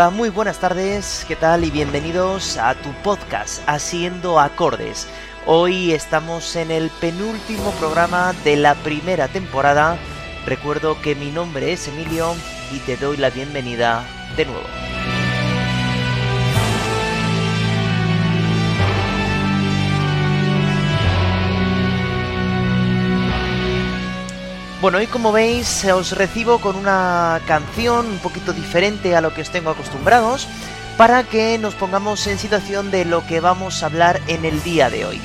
Hola, muy buenas tardes, ¿qué tal? Y bienvenidos a tu podcast, Haciendo Acordes. Hoy estamos en el penúltimo programa de la primera temporada. Recuerdo que mi nombre es Emilio y te doy la bienvenida de nuevo. Bueno, y como veis, os recibo con una canción un poquito diferente a lo que os tengo acostumbrados para que nos pongamos en situación de lo que vamos a hablar en el día de hoy.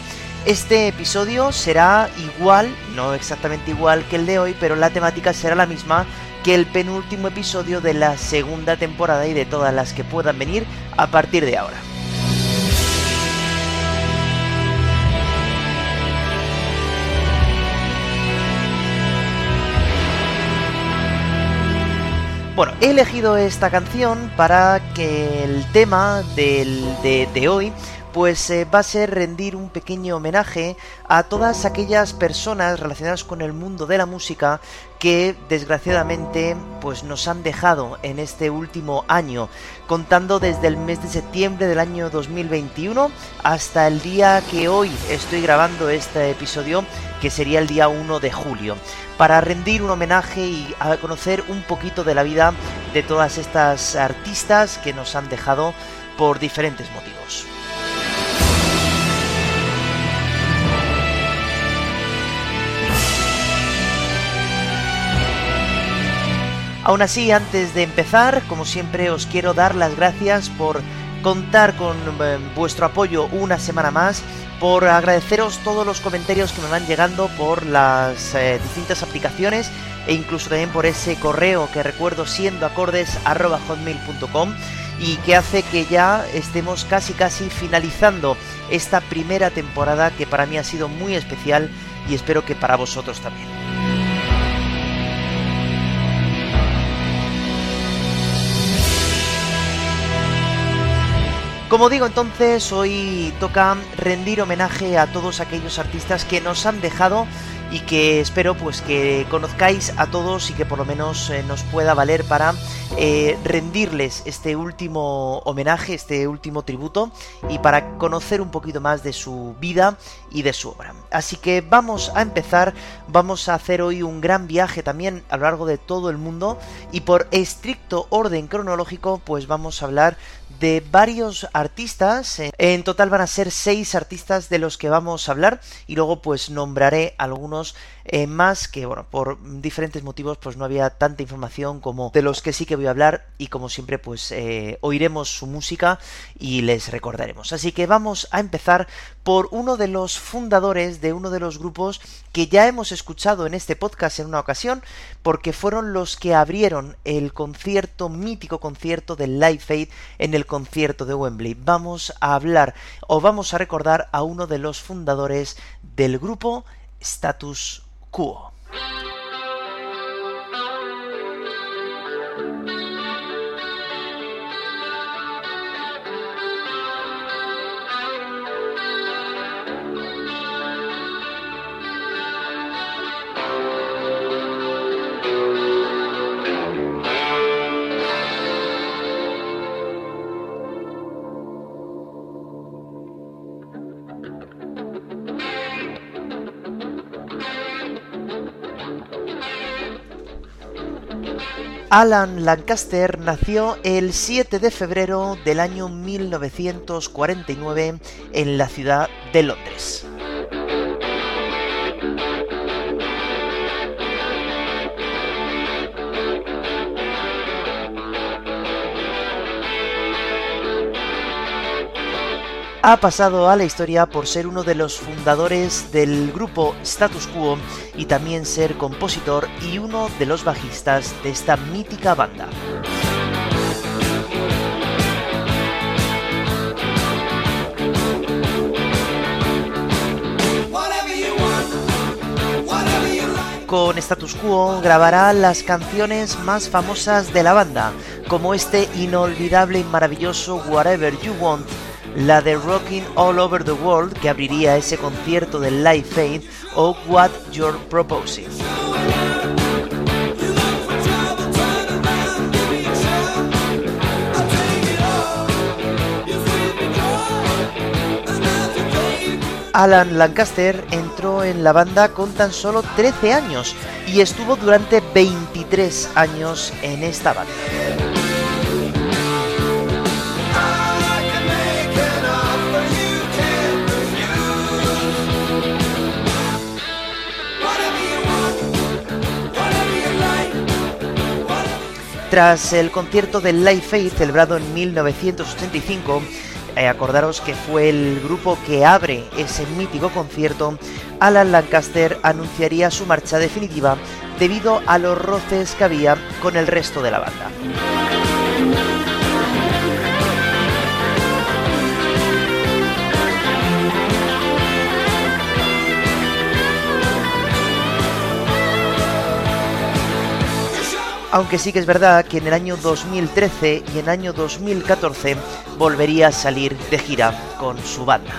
Este episodio será igual, no exactamente igual que el de hoy, pero la temática será la misma que el penúltimo episodio de la segunda temporada y de todas las que puedan venir a partir de ahora. Bueno, he elegido esta canción para que el tema del, de, hoy pues eh, va a ser rendir un pequeño homenaje a todas aquellas personas relacionadas con el mundo de la música que desgraciadamente pues nos han dejado en este último año, contando desde el mes de septiembre del año 2021 hasta el día que hoy estoy grabando este episodio, que sería el día 1 de julio, para rendir un homenaje y a conocer un poquito de la vida de todas estas artistas que nos han dejado por diferentes motivos. Aún así, antes de empezar, como siempre, os quiero dar las gracias por contar con eh, vuestro apoyo una semana más, por agradeceros todos los comentarios que me van llegando por las eh, distintas aplicaciones e incluso también por ese correo que recuerdo siendo acordes.hotmail.com y que hace que ya estemos casi casi finalizando esta primera temporada que para mí ha sido muy especial y espero que para vosotros también. Como digo entonces, hoy toca rendir homenaje a todos aquellos artistas que nos han dejado y que espero pues que conozcáis a todos y que por lo menos eh, nos pueda valer para eh, rendirles este último homenaje, este último tributo y para conocer un poquito más de su vida y de su obra. Así que vamos a empezar, vamos a hacer hoy un gran viaje también a lo largo de todo el mundo y por estricto orden cronológico pues vamos a hablar de varios artistas. En total van a ser seis artistas de los que vamos a hablar y luego pues nombraré algunos eh, más que bueno por diferentes motivos pues no había tanta información como de los que sí que voy a hablar y como siempre pues eh, oiremos su música y les recordaremos. Así que vamos a empezar por uno de los fundadores de uno de los grupos que ya hemos escuchado en este podcast en una ocasión, porque fueron los que abrieron el concierto, mítico concierto del Live Aid en el concierto de Wembley. Vamos a hablar o vamos a recordar a uno de los fundadores del grupo Status Quo. Alan Lancaster nació el 7 de febrero del año 1949 en la ciudad de Londres. Ha pasado a la historia por ser uno de los fundadores del grupo Status Quo y también ser compositor y uno de los bajistas de esta mítica banda. con Status Quo grabará las canciones más famosas de la banda, como este inolvidable y maravilloso Whatever You Want, la de Rocking All Over the World que abriría ese concierto del Live Faith o What You're Proposing. Alan Lancaster entró en la banda con tan solo 13 años y estuvo durante 23 años en esta banda. Tras el concierto del Live Aid celebrado en 1985, eh, acordaros que fue el grupo que abre ese mítico concierto, Alan Lancaster anunciaría su marcha definitiva debido a los roces que había con el resto de la banda. Aunque sí que es verdad que en el año 2013 y en el año 2014 volvería a salir de gira con su banda.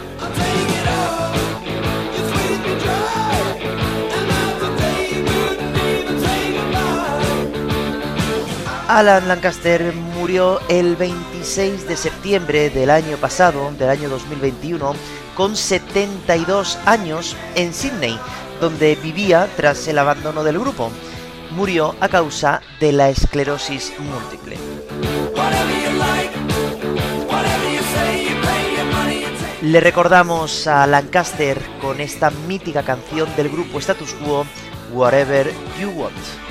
Alan Lancaster murió el 26 de septiembre del año pasado, del año 2021, con 72 años en Sydney, donde vivía tras el abandono del grupo murió a causa de la esclerosis múltiple. Le recordamos a Lancaster con esta mítica canción del grupo Status Quo, Whatever You Want.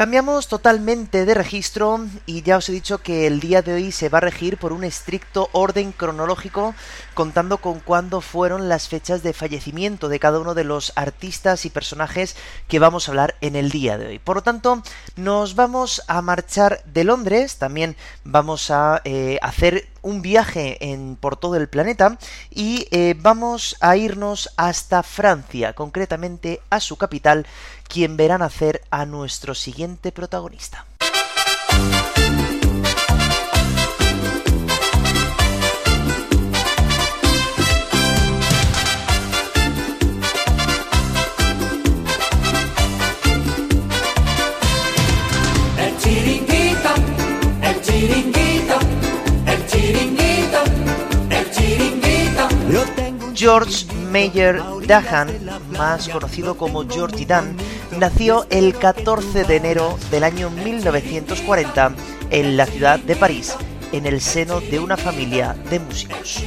Cambiamos totalmente de registro y ya os he dicho que el día de hoy se va a regir por un estricto orden cronológico contando con cuándo fueron las fechas de fallecimiento de cada uno de los artistas y personajes que vamos a hablar en el día de hoy. Por lo tanto, nos vamos a marchar de Londres, también vamos a eh, hacer un viaje en, por todo el planeta y eh, vamos a irnos hasta Francia, concretamente a su capital, quien verá nacer a nuestro siguiente protagonista. George Meyer Dahan, más conocido como George Dan, nació el 14 de enero del año 1940 en la ciudad de París, en el seno de una familia de músicos.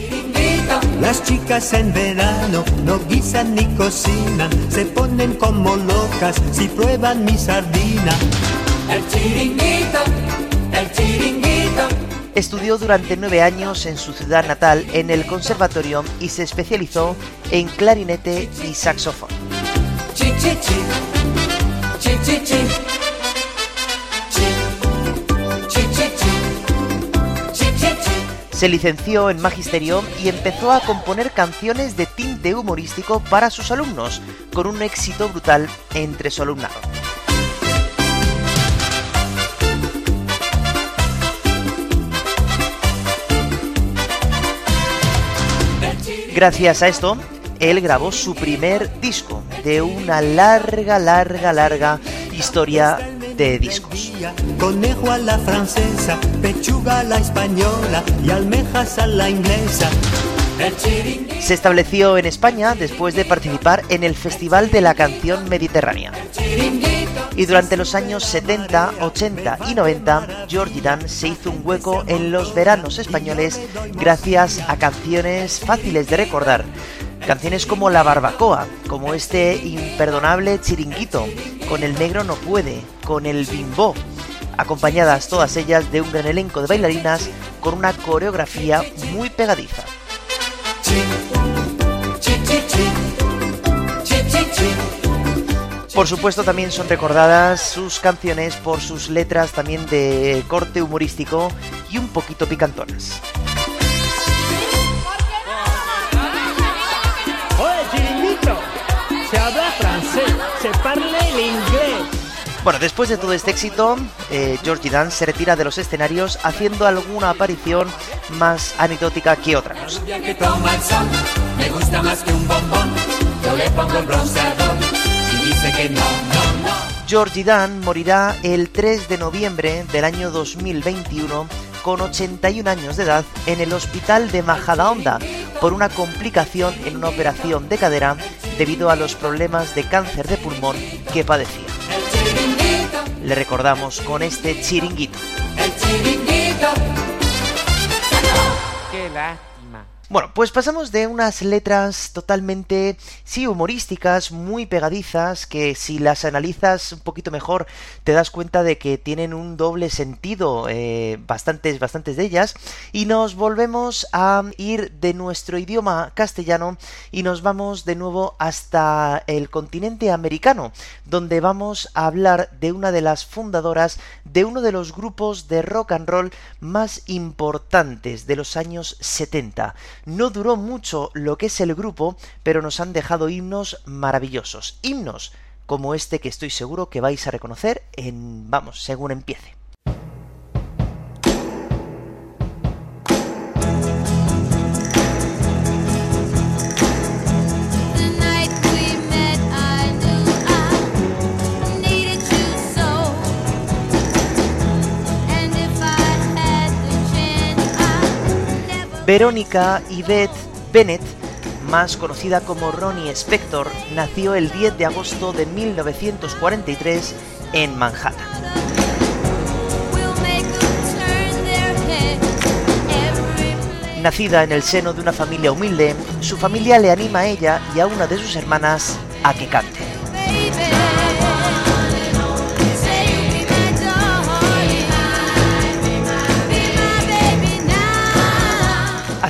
Las chicas en verano no guisan ni cocinan, se ponen como locas si prueban mi sardina. El chiringuito, el chiringuito. Estudió durante nueve años en su ciudad natal en el conservatorio y se especializó en clarinete y saxofón. Se licenció en magisterio y empezó a componer canciones de tinte humorístico para sus alumnos, con un éxito brutal entre su alumnado. Gracias a esto, él grabó su primer disco de una larga, larga, larga historia de discos. Conejo a la francesa, pechuga a la española y almejas a la inglesa. Se estableció en España después de participar en el Festival de la Canción Mediterránea. Y durante los años 70, 80 y 90, Georgie Dan se hizo un hueco en los veranos españoles gracias a canciones fáciles de recordar. Canciones como La Barbacoa, como este imperdonable chiringuito, con El Negro No Puede, con El Bimbo, acompañadas todas ellas de un gran elenco de bailarinas con una coreografía muy pegadiza. Por supuesto también son recordadas sus canciones por sus letras también de corte humorístico y un poquito picantonas. Francés, se parla el inglés. Bueno, después de todo este éxito, eh, Georgie Dan se retira de los escenarios haciendo alguna aparición más anecdótica que otra. Georgie Dan morirá el 3 de noviembre del año 2021 con 81 años de edad en el hospital de Majadahonda por una complicación en una operación de cadera debido a los problemas de cáncer de pulmón que padecía. Le recordamos con este chiringuito. El chiringuito. Qué bueno, pues pasamos de unas letras totalmente, sí, humorísticas, muy pegadizas, que si las analizas un poquito mejor te das cuenta de que tienen un doble sentido, eh, bastantes, bastantes de ellas, y nos volvemos a ir de nuestro idioma castellano y nos vamos de nuevo hasta el continente americano, donde vamos a hablar de una de las fundadoras de uno de los grupos de rock and roll más importantes de los años 70. No duró mucho lo que es el grupo, pero nos han dejado himnos maravillosos. Himnos como este que estoy seguro que vais a reconocer en, vamos, según empiece. Verónica Yvette Bennett, más conocida como Ronnie Spector, nació el 10 de agosto de 1943 en Manhattan. Nacida en el seno de una familia humilde, su familia le anima a ella y a una de sus hermanas a que cante.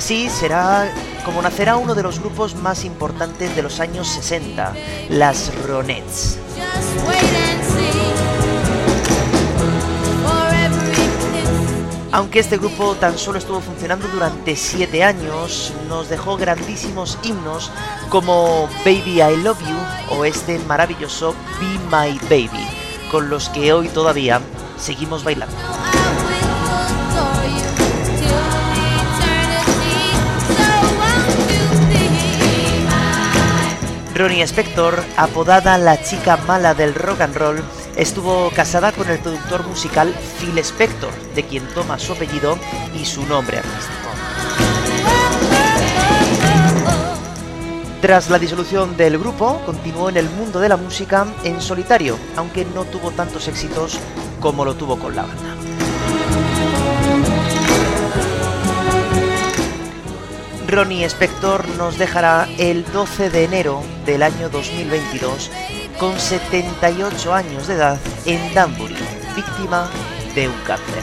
Así será como nacerá uno de los grupos más importantes de los años 60, las Ronettes. Aunque este grupo tan solo estuvo funcionando durante 7 años, nos dejó grandísimos himnos como Baby I Love You o este maravilloso Be My Baby, con los que hoy todavía seguimos bailando. Ronnie Spector, apodada la chica mala del rock and roll, estuvo casada con el productor musical Phil Spector, de quien toma su apellido y su nombre artístico. Tras la disolución del grupo, continuó en el mundo de la música en solitario, aunque no tuvo tantos éxitos como lo tuvo con la banda. Ronnie Spector nos dejará el 12 de enero del año 2022 con 78 años de edad en Danbury, víctima de un cáncer.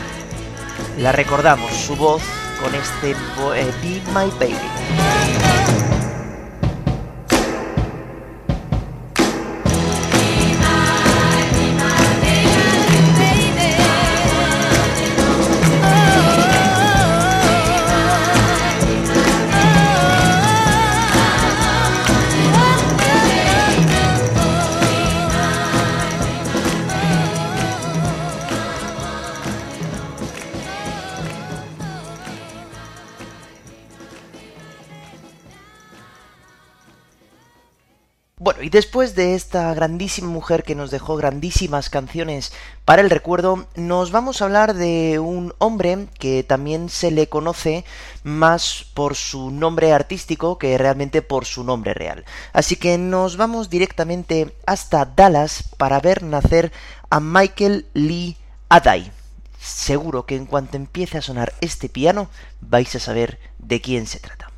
La recordamos su voz con este eh, Be My Baby. Bueno, y después de esta grandísima mujer que nos dejó grandísimas canciones para el recuerdo, nos vamos a hablar de un hombre que también se le conoce más por su nombre artístico que realmente por su nombre real. Así que nos vamos directamente hasta Dallas para ver nacer a Michael Lee Adai. Seguro que en cuanto empiece a sonar este piano vais a saber de quién se trata.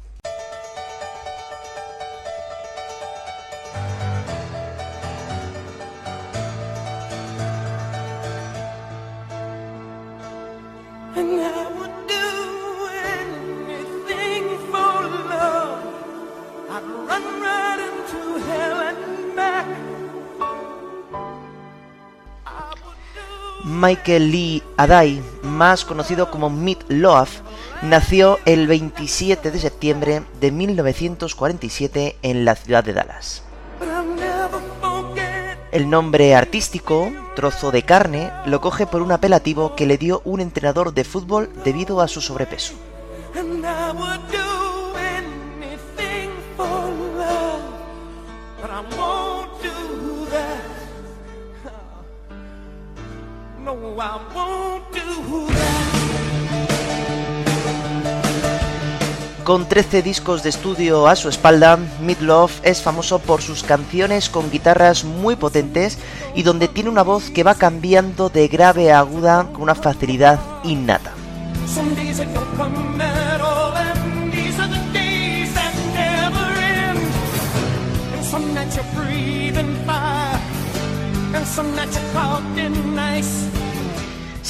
Michael Lee Adai, más conocido como Meat Loaf, nació el 27 de septiembre de 1947 en la ciudad de Dallas. El nombre artístico, trozo de carne, lo coge por un apelativo que le dio un entrenador de fútbol debido a su sobrepeso. Con 13 discos de estudio a su espalda, Midlove es famoso por sus canciones con guitarras muy potentes y donde tiene una voz que va cambiando de grave a aguda con una facilidad innata.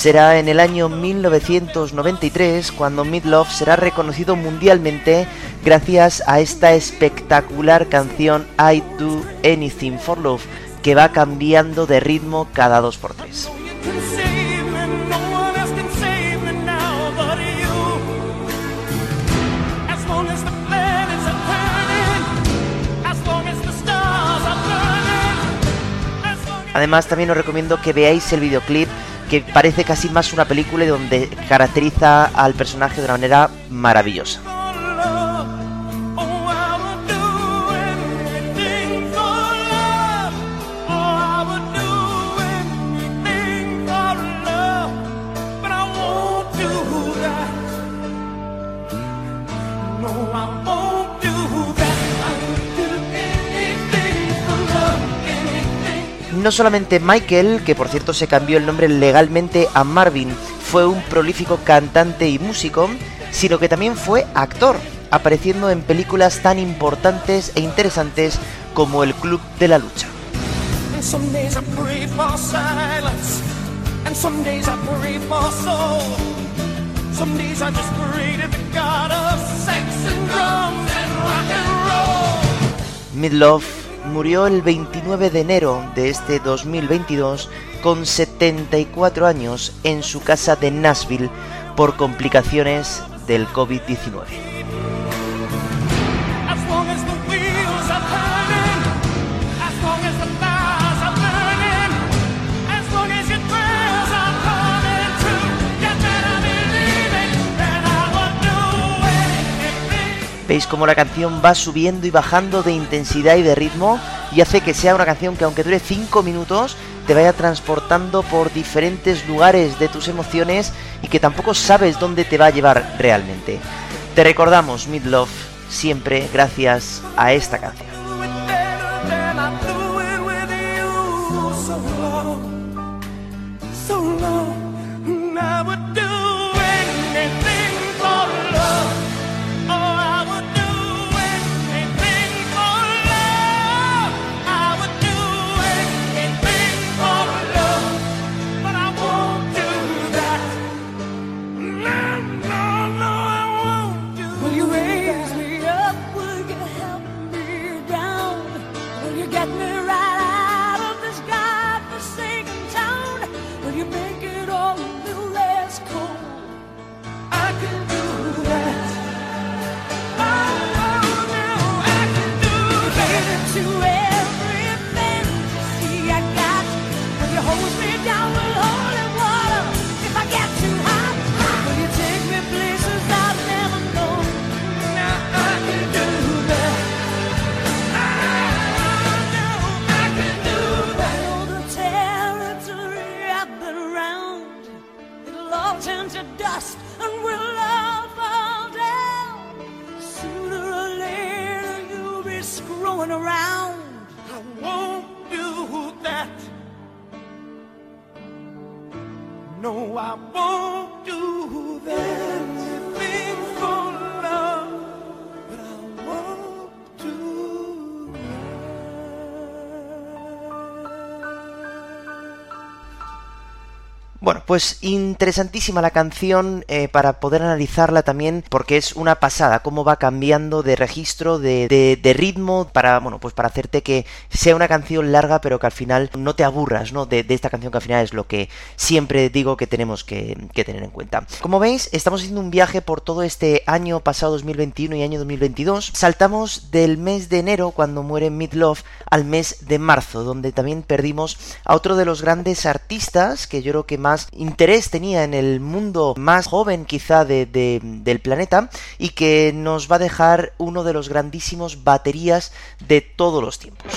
Será en el año 1993 cuando Midlove será reconocido mundialmente gracias a esta espectacular canción I Do Anything for Love que va cambiando de ritmo cada 2x3. Además también os recomiendo que veáis el videoclip que parece casi más una película donde caracteriza al personaje de una manera maravillosa. No solamente Michael, que por cierto se cambió el nombre legalmente a Marvin, fue un prolífico cantante y músico, sino que también fue actor, apareciendo en películas tan importantes e interesantes como El Club de la Lucha. Midlove murió el 29 de enero de este 2022 con 74 años en su casa de Nashville por complicaciones del COVID-19. Veis cómo la canción va subiendo y bajando de intensidad y de ritmo y hace que sea una canción que aunque dure 5 minutos, te vaya transportando por diferentes lugares de tus emociones y que tampoco sabes dónde te va a llevar realmente. Te recordamos Mid Love siempre gracias a esta canción. Pues interesantísima la canción eh, para poder analizarla también porque es una pasada, cómo va cambiando de registro, de, ritmo, para, bueno, pues para hacerte que sea una canción larga pero que al final no te aburras, ¿no? De, esta canción que al final es lo que siempre digo que tenemos que, que, tener en cuenta. Como veis, estamos haciendo un viaje por todo este año pasado 2021 y año 2022. Saltamos del mes de enero, cuando muere Midlove, al mes de marzo, donde también perdimos a otro de los grandes artistas que yo creo que más interés tenía en el mundo más joven quizá de, del planeta y que nos va a dejar uno de los grandísimos baterías de todos los tiempos.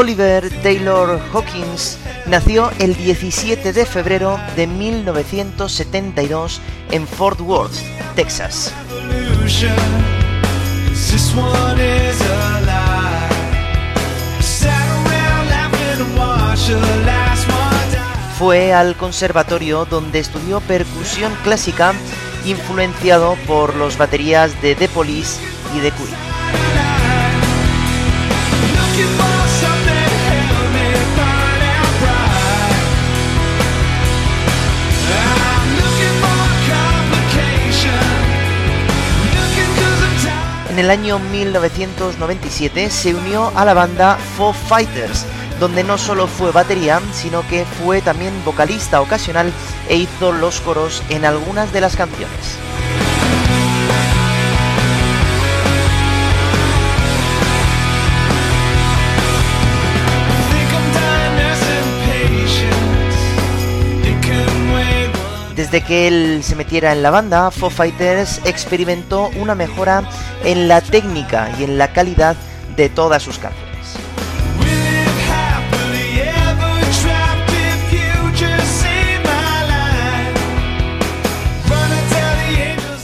Oliver Taylor Hawkins nació el 17 de febrero de 1972 en Fort Worth, Texas. Fue al conservatorio donde estudió percusión clásica influenciado por los baterías de The Police y The Queen. El año 1997 se unió a la banda Foo Fighters, donde no solo fue batería, sino que fue también vocalista ocasional e hizo los coros en algunas de las canciones. Desde que él se metiera en la banda, Foo Fighters experimentó una mejora en la técnica y en la calidad de todas sus canciones.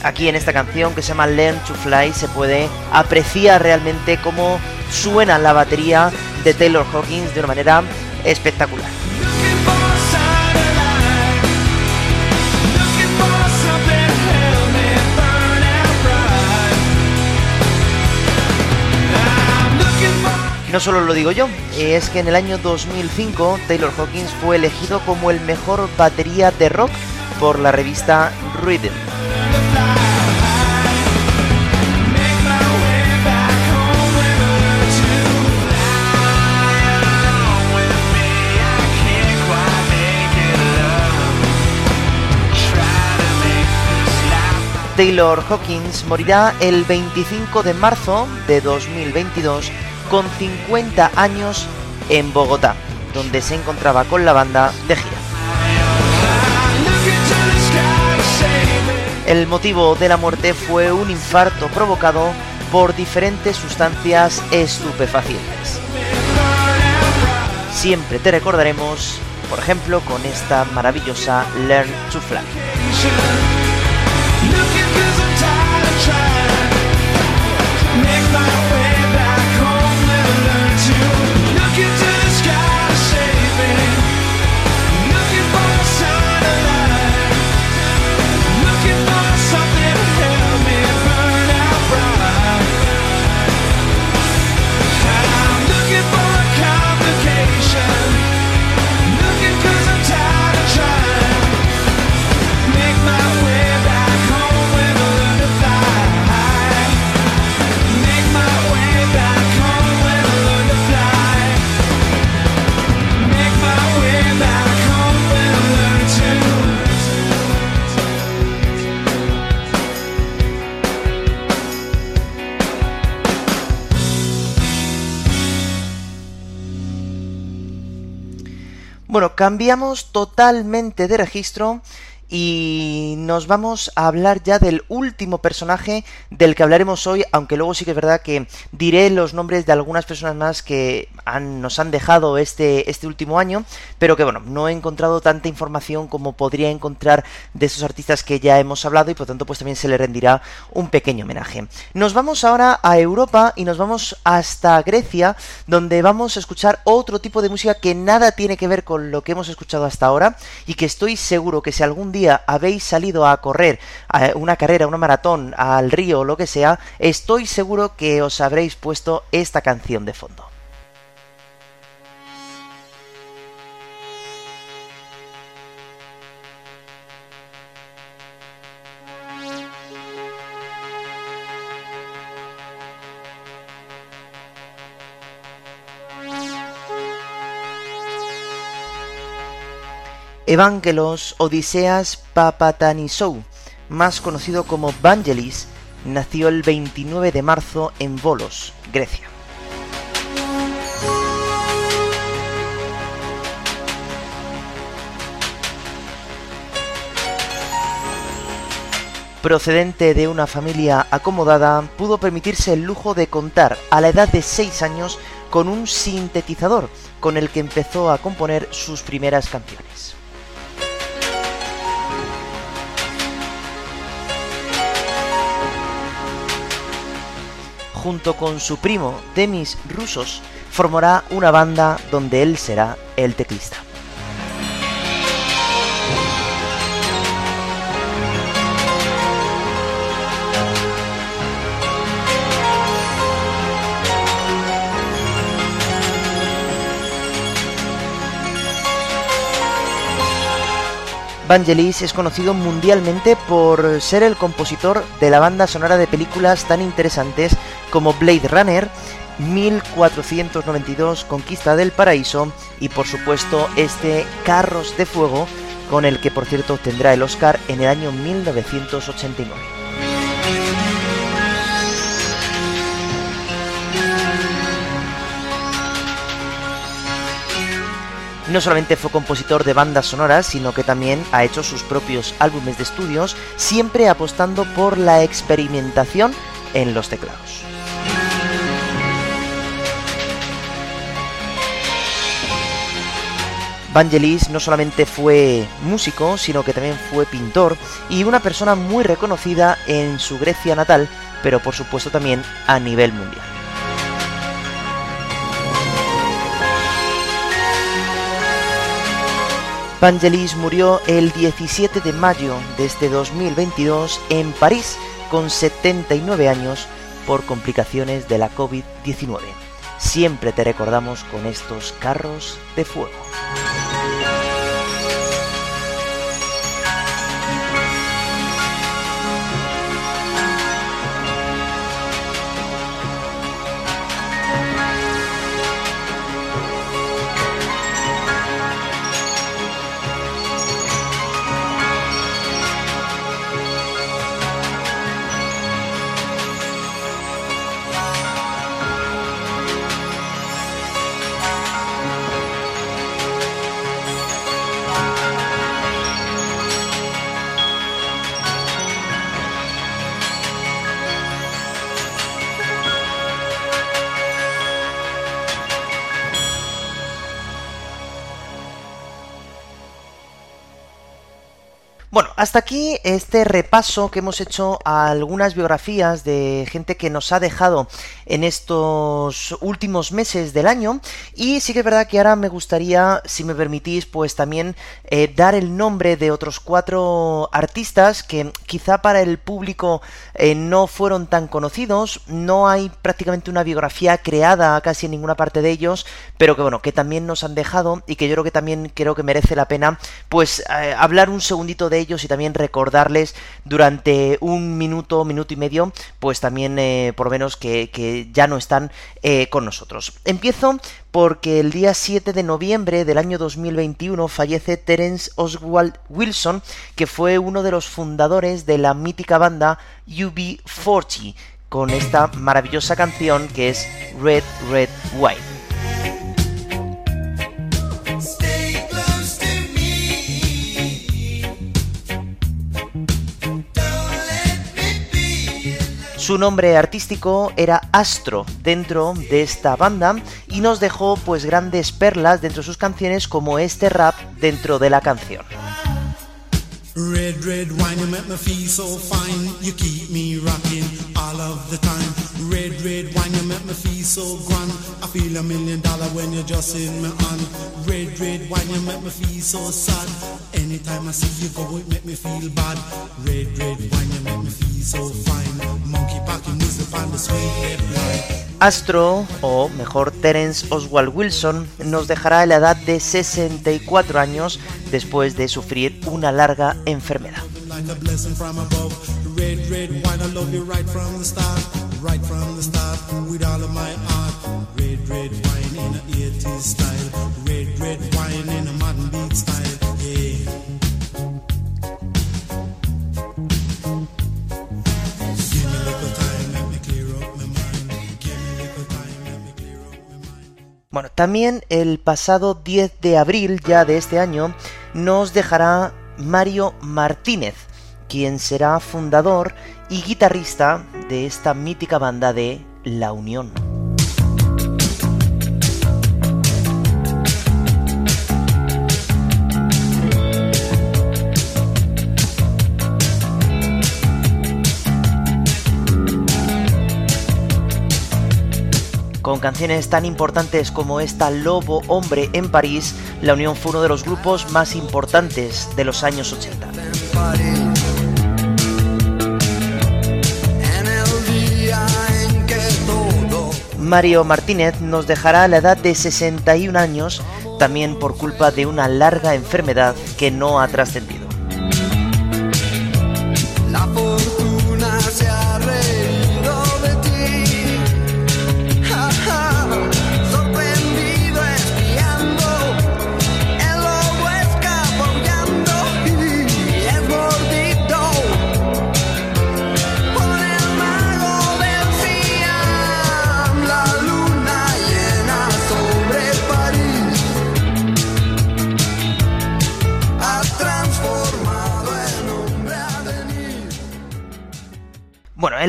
Aquí en esta canción que se llama Learn to Fly se puede apreciar realmente cómo suena la batería de Taylor Hawkins de una manera espectacular. No solo lo digo yo, es que en el año 2005 Taylor Hawkins fue elegido como el mejor batería de rock por la revista Rhythm. Taylor Hawkins morirá el 25 de marzo de 2022 con 50 años en Bogotá, donde se encontraba con la banda de gira. El motivo de la muerte fue un infarto provocado por diferentes sustancias estupefacientes. Siempre te recordaremos, por ejemplo, con esta maravillosa Learn to Fly. Cambiamos totalmente de registro y nos vamos a hablar ya del último personaje del que hablaremos hoy, aunque luego sí que es verdad que diré los nombres de algunas personas más que nos han dejado este, este último año, pero que bueno, no he encontrado tanta información como podría encontrar de esos artistas que ya hemos hablado y por tanto pues también se le rendirá un pequeño homenaje. Nos vamos ahora a Europa y nos vamos hasta Grecia, donde vamos a escuchar otro tipo de música que nada tiene que ver con lo que hemos escuchado hasta ahora y que estoy seguro que si algún día habéis salido a correr a una carrera, una maratón, al río o lo que sea, estoy seguro que os habréis puesto esta canción de fondo. Evangelos Odiseas Papatanisou, más conocido como Vangelis, nació el 29 de marzo en Volos, Grecia. Procedente de una familia acomodada, pudo permitirse el lujo de contar a la edad de 6 años con un sintetizador con el que empezó a componer sus primeras canciones. Junto con su primo Demis Rusos, formará una banda donde él será el teclista. Vangelis es conocido mundialmente por ser el compositor de la banda sonora de películas tan interesantes como Blade Runner, 1492 Conquista del Paraíso y por supuesto este Carros de Fuego con el que por cierto obtendrá el Oscar en el año 1989. No solamente fue compositor de bandas sonoras, sino que también ha hecho sus propios álbumes de estudios, siempre apostando por la experimentación en los teclados. Vangelis no solamente fue músico, sino que también fue pintor y una persona muy reconocida en su Grecia natal, pero por supuesto también a nivel mundial. Vangelis murió el 17 de mayo de este 2022 en París con 79 años por complicaciones de la COVID-19. Siempre te recordamos con estos carros de fuego. Hasta aquí este repaso que hemos hecho a algunas biografías de gente que nos ha dejado en estos últimos meses del año. Y sí que es verdad que ahora me gustaría, si me permitís, pues también eh, dar el nombre de otros cuatro artistas que quizá para el público eh, no fueron tan conocidos, no hay prácticamente una biografía creada casi en ninguna parte de ellos, pero que bueno, que también nos han dejado y que yo creo que también creo que merece la pena pues eh, hablar un segundito de ellos y también recordarles durante un minuto, minuto y medio, pues también eh, por lo menos que, ya no están eh, con nosotros. Empiezo porque el día 7 de noviembre del año 2021 fallece Terence Oswald Wilson, que fue uno de los fundadores de la mítica banda UB40, con esta maravillosa canción que es Red, Red, White. Su nombre artístico era Astro dentro de esta banda y nos dejó pues grandes perlas dentro de sus canciones como este rap dentro de la canción. Red, red wine, you make me feel so fine. You keep me rocking all of the time. Red, red wine, you make me feel so grand. I feel a million dollar when you're just in my hand. Red, red wine, you make me feel so sad. Anytime I see you go, it make me feel bad. Red, red wine, you make me feel so fine. Astro, o mejor Terence Oswald Wilson, nos dejará a la edad de 64 años después de sufrir una larga enfermedad. Bueno, también el pasado 10 de abril ya de este año nos dejará Mario Martínez, quien será fundador y guitarrista de esta mítica banda de La Unión. Con canciones tan importantes como esta Lobo Hombre en París, La Unión fue uno de los grupos más importantes de los años 80. Mario Martínez nos dejará a la edad de 61 años, también por culpa de una larga enfermedad que no ha trascendido.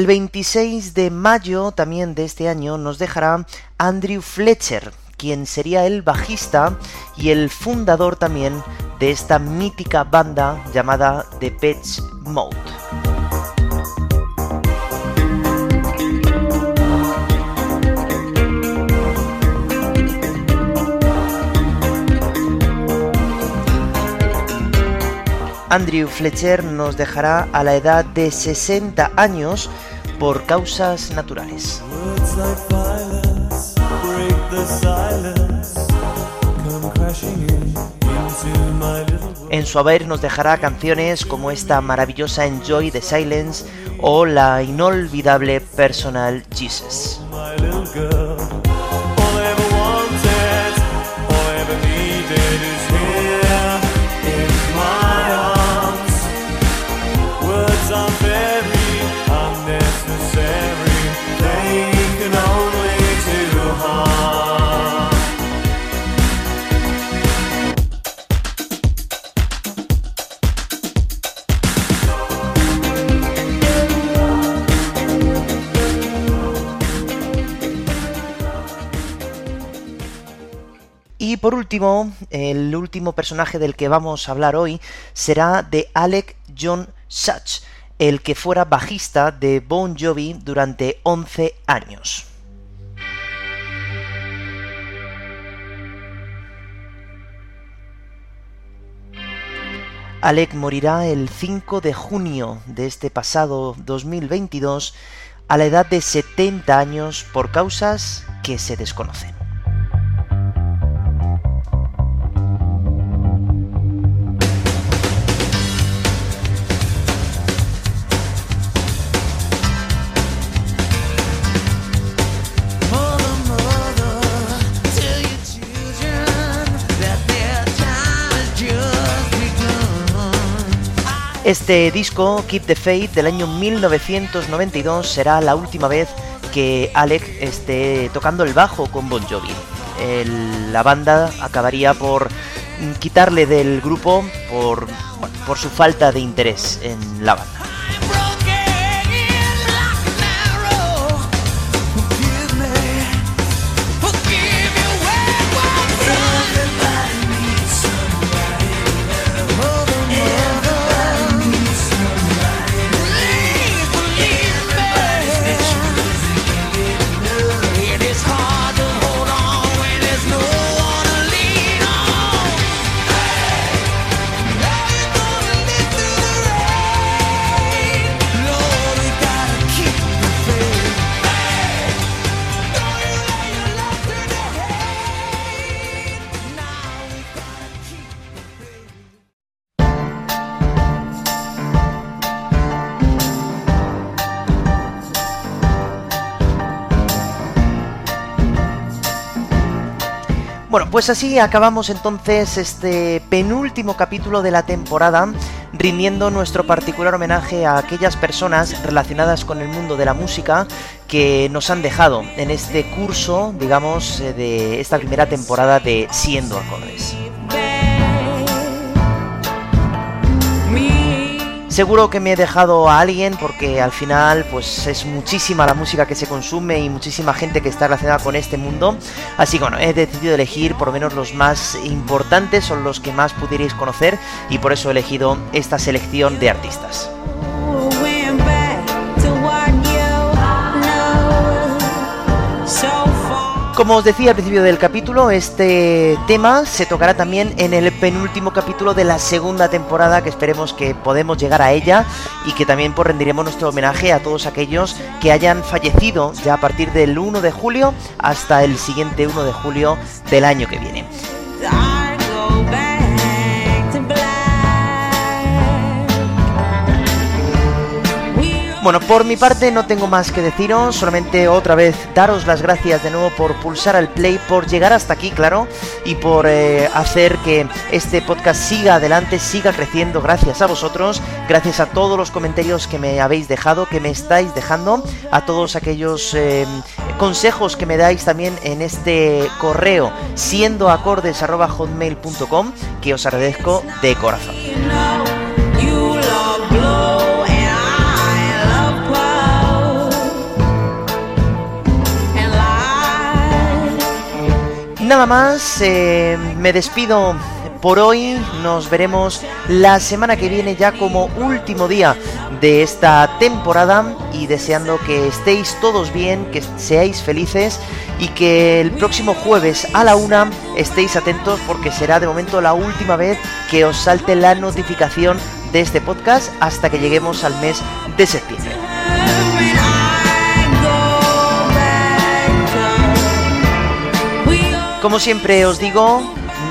El 26 de mayo también de este año nos dejará Andrew Fletcher, quien sería el bajista y el fundador también de esta mítica banda llamada The Pets Mode. Andrew Fletcher nos dejará a la edad de 60 años por causas naturales. En su haber nos dejará canciones como esta maravillosa Enjoy the Silence o la inolvidable Personal Jesus. Por último, el último personaje del que vamos a hablar hoy será de Alec John Such, el que fuera bajista de Bon Jovi durante 11 años. Alec morirá el 5 de junio de este pasado 2022 a la edad de 70 años por causas que se desconocen. Este disco, Keep the Faith, del año 1992, será la última vez que Alec esté tocando el bajo con Bon Jovi. la banda acabaría por quitarle del grupo por, por su falta de interés en la banda. Pues así acabamos entonces este penúltimo capítulo de la temporada, rindiendo nuestro particular homenaje a aquellas personas relacionadas con el mundo de la música que nos han dejado en este curso, digamos, eh, de esta primera temporada de Siendo Acordes. Seguro que me he dejado a alguien porque al final pues es muchísima la música que se consume y muchísima gente que está relacionada con este mundo. Así que bueno, he decidido elegir por lo menos los más importantes, son los que más pudierais conocer y por eso he elegido esta selección de artistas. Como os decía al principio del capítulo, este tema se tocará también en el penúltimo capítulo de la segunda temporada, que esperemos que podemos llegar a ella y que también pues, rendiremos nuestro homenaje a todos aquellos que hayan fallecido ya a partir del 1 de julio hasta el siguiente 1 de julio del año que viene. Bueno, por mi parte no tengo más que deciros, solamente otra vez daros las gracias de nuevo por pulsar al play, por llegar hasta aquí, claro, y por eh, hacer que este podcast siga adelante, siga creciendo gracias a vosotros, gracias a todos los comentarios que me habéis dejado, que me estáis dejando, a todos aquellos eh, consejos que me dais también en este correo siendoacordes.hotmail.com que os agradezco de corazón. Nada más, eh, me despido por hoy, nos veremos la semana que viene ya como último día de esta temporada y deseando que estéis todos bien, que seáis felices y que el próximo jueves a la una estéis atentos porque será de momento la última vez que os salte la notificación de este podcast hasta que lleguemos al mes de septiembre. Como siempre os digo,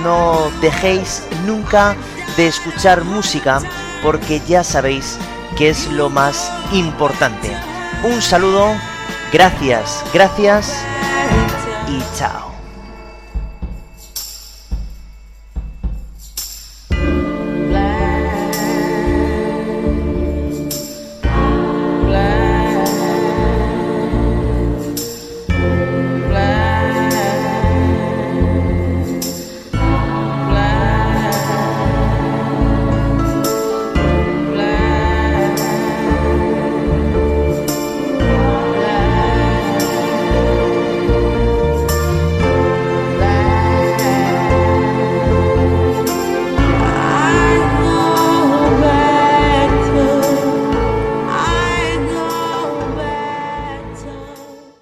no dejéis nunca de escuchar música porque ya sabéis que es lo más importante. Un saludo, gracias, gracias y chao.